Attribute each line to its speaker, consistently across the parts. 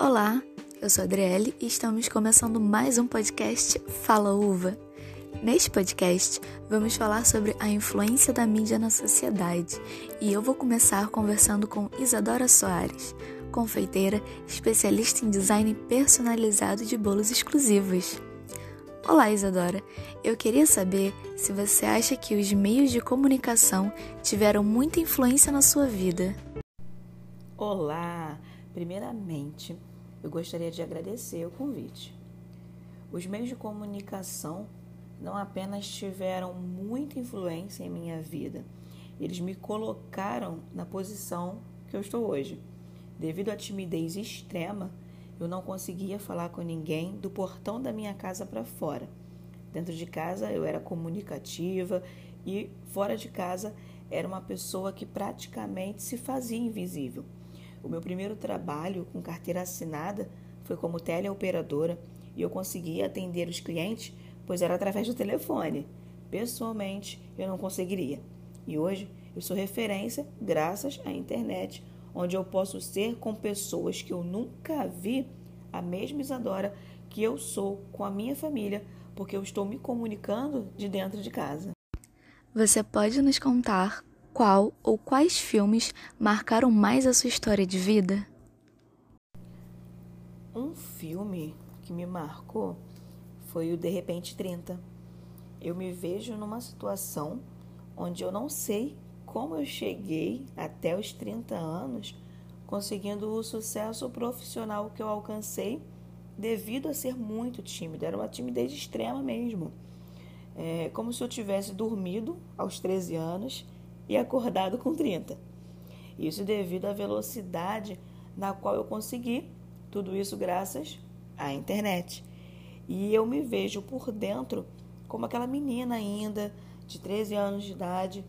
Speaker 1: Olá, eu sou a Adriele e estamos começando mais um podcast Fala Uva. Neste podcast, vamos falar sobre a influência da mídia na sociedade e eu vou começar conversando com Isadora Soares, confeiteira especialista em design personalizado de bolos exclusivos. Olá, Isadora. Eu queria saber se você acha que os meios de comunicação tiveram muita influência na sua vida.
Speaker 2: Olá! Primeiramente, eu gostaria de agradecer o convite. Os meios de comunicação não apenas tiveram muita influência em minha vida, eles me colocaram na posição que eu estou hoje. Devido à timidez extrema, eu não conseguia falar com ninguém do portão da minha casa para fora. Dentro de casa eu era comunicativa e fora de casa era uma pessoa que praticamente se fazia invisível. O meu primeiro trabalho com carteira assinada foi como teleoperadora e eu conseguia atender os clientes, pois era através do telefone. Pessoalmente, eu não conseguiria. E hoje eu sou referência graças à internet, onde eu posso ser com pessoas que eu nunca vi a mesma Isadora que eu sou com a minha família, porque eu estou me comunicando de dentro de casa.
Speaker 1: Você pode nos contar qual ou quais filmes marcaram mais a sua história de vida?
Speaker 2: Um filme que me marcou foi o De Repente 30. Eu me vejo numa situação onde eu não sei como eu cheguei até os 30 anos conseguindo o sucesso profissional que eu alcancei devido a ser muito tímida. Era uma timidez extrema mesmo. É como se eu tivesse dormido aos 13 anos e acordado com 30. Isso devido à velocidade na qual eu consegui tudo isso graças à internet. E eu me vejo por dentro como aquela menina ainda de 13 anos de idade,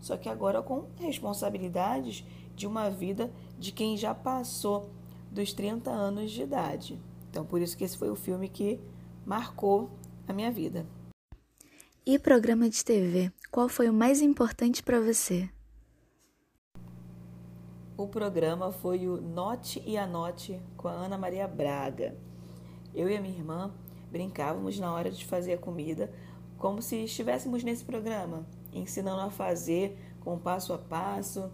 Speaker 2: só que agora com responsabilidades de uma vida de quem já passou dos 30 anos de idade. Então, por isso que esse foi o filme que marcou a minha vida.
Speaker 1: E programa de TV, qual foi o mais importante para você?
Speaker 2: O programa foi o Note e Anote com a Ana Maria Braga. Eu e a minha irmã brincávamos na hora de fazer a comida como se estivéssemos nesse programa, ensinando a fazer com passo a passo.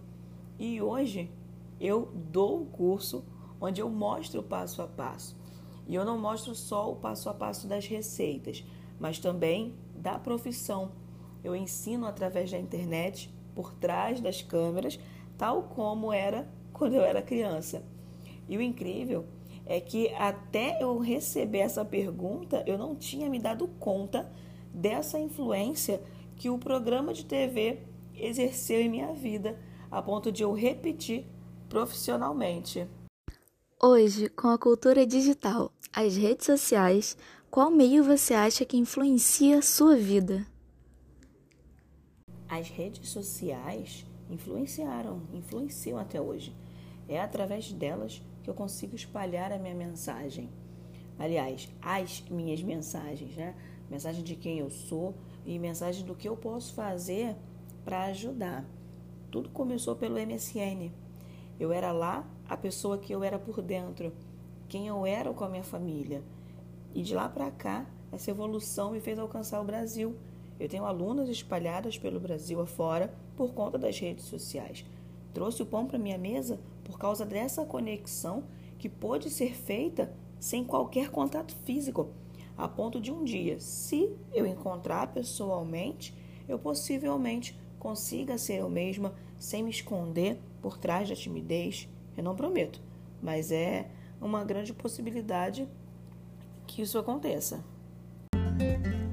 Speaker 2: E hoje eu dou o curso onde eu mostro o passo a passo. E eu não mostro só o passo a passo das receitas, mas também da profissão. Eu ensino através da internet, por trás das câmeras, tal como era quando eu era criança. E o incrível é que até eu receber essa pergunta, eu não tinha me dado conta dessa influência que o programa de TV exerceu em minha vida, a ponto de eu repetir profissionalmente.
Speaker 1: Hoje, com a cultura digital, as redes sociais, qual meio você acha que influencia a sua vida?
Speaker 2: As redes sociais influenciaram, influenciam até hoje. É através delas que eu consigo espalhar a minha mensagem. Aliás, as minhas mensagens, né? Mensagem de quem eu sou e mensagem do que eu posso fazer para ajudar. Tudo começou pelo MSN. Eu era lá a pessoa que eu era por dentro, quem eu era com a minha família. E de lá para cá, essa evolução me fez alcançar o Brasil. Eu tenho alunas espalhadas pelo Brasil afora por conta das redes sociais. Trouxe o pão para minha mesa por causa dessa conexão que pôde ser feita sem qualquer contato físico, a ponto de um dia, se eu encontrar pessoalmente, eu possivelmente consiga ser eu mesma sem me esconder por trás da timidez. Eu não prometo, mas é uma grande possibilidade que isso aconteça.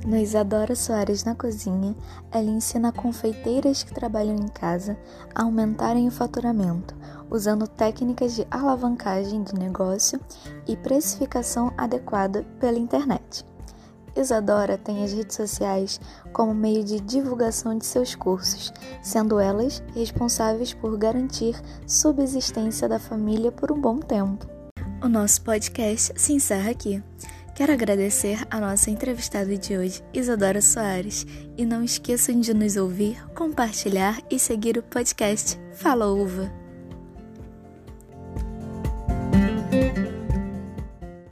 Speaker 1: No Isadora Soares na Cozinha, ela ensina confeiteiras que trabalham em casa a aumentarem o faturamento, usando técnicas de alavancagem de negócio e precificação adequada pela internet. Isadora tem as redes sociais como meio de divulgação de seus cursos, sendo elas responsáveis por garantir subsistência da família por um bom tempo. O nosso podcast se encerra aqui. Quero agradecer a nossa entrevistada de hoje, Isadora Soares, e não esqueçam de nos ouvir, compartilhar e seguir o podcast Fala Uva.